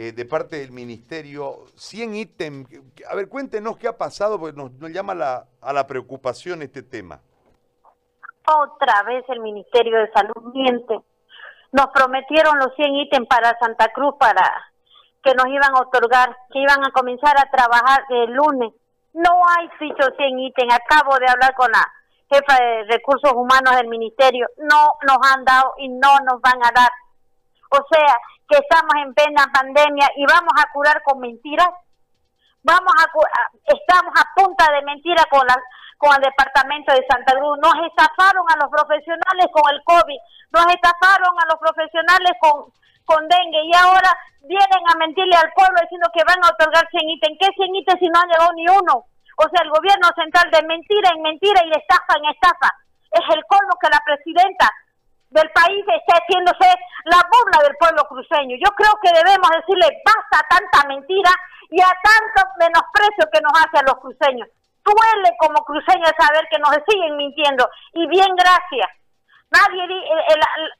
eh, de parte del ministerio, 100 ítems. A ver, cuéntenos qué ha pasado, porque nos, llama la, a la preocupación este tema. Otra vez el Ministerio de Salud miente. Nos prometieron los 100 ítems para Santa Cruz para que nos iban a otorgar, que iban a comenzar a trabajar el lunes. No hay fichos 100 ítems. Acabo de hablar con la jefa de recursos humanos del ministerio. No nos han dado y no nos van a dar. O sea, que estamos en plena pandemia y vamos a curar con mentiras. Vamos a, estamos a punta de mentira con la con el departamento de Santa Cruz. Nos estafaron a los profesionales con el COVID, nos estafaron a los profesionales con, con dengue y ahora vienen a mentirle al pueblo diciendo que van a otorgar 100 ítems. ¿Qué 100 ítems si no han llegado ni uno? O sea, el gobierno central de mentira en mentira y de estafa en estafa. Es el colmo que la presidenta del país esté haciéndose la burla del pueblo cruceño. Yo creo que debemos decirle basta a tanta mentira y a tanto menosprecio que nos hace a los cruceños duele como cruceño saber que nos siguen mintiendo. Y bien, gracias. Nadie,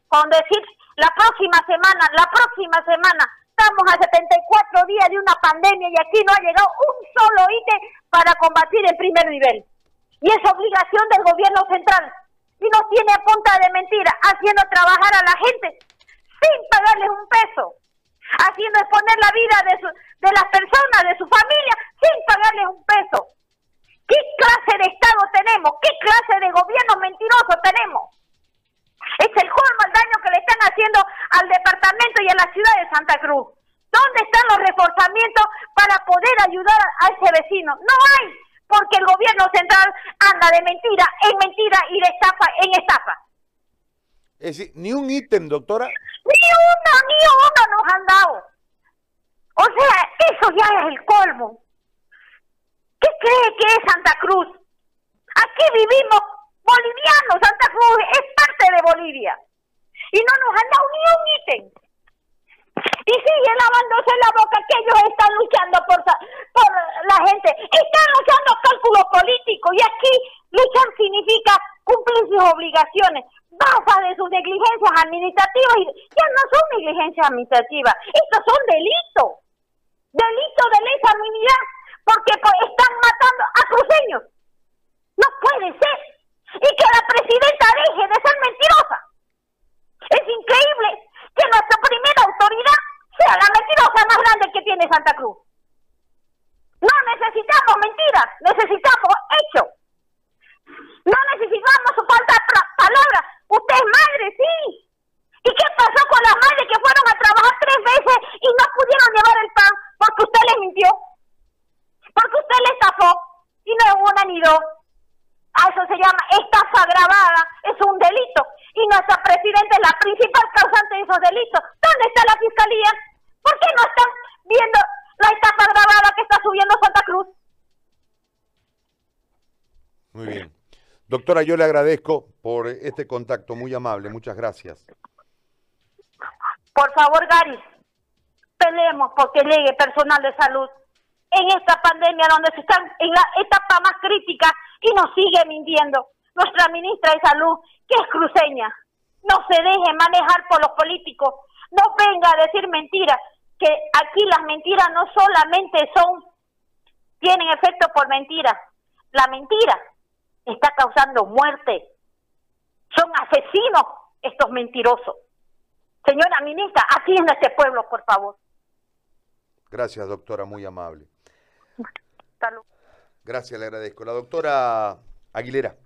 con decir la próxima semana, la próxima semana, estamos a 74 días de una pandemia y aquí no ha llegado un solo ítem para combatir el primer nivel. Y es obligación del gobierno central. Y nos tiene a punta de mentira, haciendo trabajar a la gente pagarles un peso, haciendo exponer la vida de, de las personas, de su familia, sin pagarles un peso. ¿Qué clase de Estado tenemos? ¿Qué clase de gobierno mentiroso tenemos? Es el colmo el daño que le están haciendo al departamento y a la ciudad de Santa Cruz. ¿Dónde están los reforzamientos para poder ayudar a ese vecino? No hay, porque el gobierno central anda de mentira en mentira y de estafa en estafa. Es decir, ni un ítem, doctora. Ni uno nos han dado. O sea, eso ya es el colmo. ¿Qué cree que es Santa Cruz? Aquí vivimos bolivianos, Santa Cruz es parte de Bolivia. Y no nos han dado ni un ítem. Y sigue lavándose la boca que ellos están luchando por, por la gente. Están luchando cálculos políticos y aquí luchar significa cumplir sus obligaciones. Basta de sus negligencias administrativas ya no son negligencias administrativas, estos son delitos. Delitos de lesa humanidad porque están matando a cruceños. No puede ser. Y que la presidenta deje de ser mentirosa. Es increíble que nuestra primera autoridad sea la mentirosa más grande que tiene Santa Cruz. No necesitamos mentiras, necesitamos hechos. No necesitamos su falta de palabras. Usted es madre, sí. ¿Y qué pasó con las madres que fueron a trabajar tres veces y no pudieron llevar el pan porque usted les mintió? porque usted le estafó ni dos. A eso se llama estafa agravada, es un delito. Y nuestra presidenta es la principal causante de esos delitos. ¿Dónde está la fiscalía? ¿Por qué no están viendo la estafa agravada que está subiendo Santa Cruz? Muy bien. Doctora, yo le agradezco por este contacto muy amable. Muchas gracias. Por favor, Gary, peleemos porque llegue personal de salud en esta pandemia donde se están en la etapa más crítica y nos sigue mintiendo. Nuestra ministra de Salud, que es cruceña, no se deje manejar por los políticos, no venga a decir mentiras, que aquí las mentiras no solamente son, tienen efecto por mentiras, la mentira está causando muerte. Son asesinos estos mentirosos. Señora ministra, atienda a este pueblo, por favor. Gracias, doctora, muy amable. Gracias, le agradezco. La doctora Aguilera.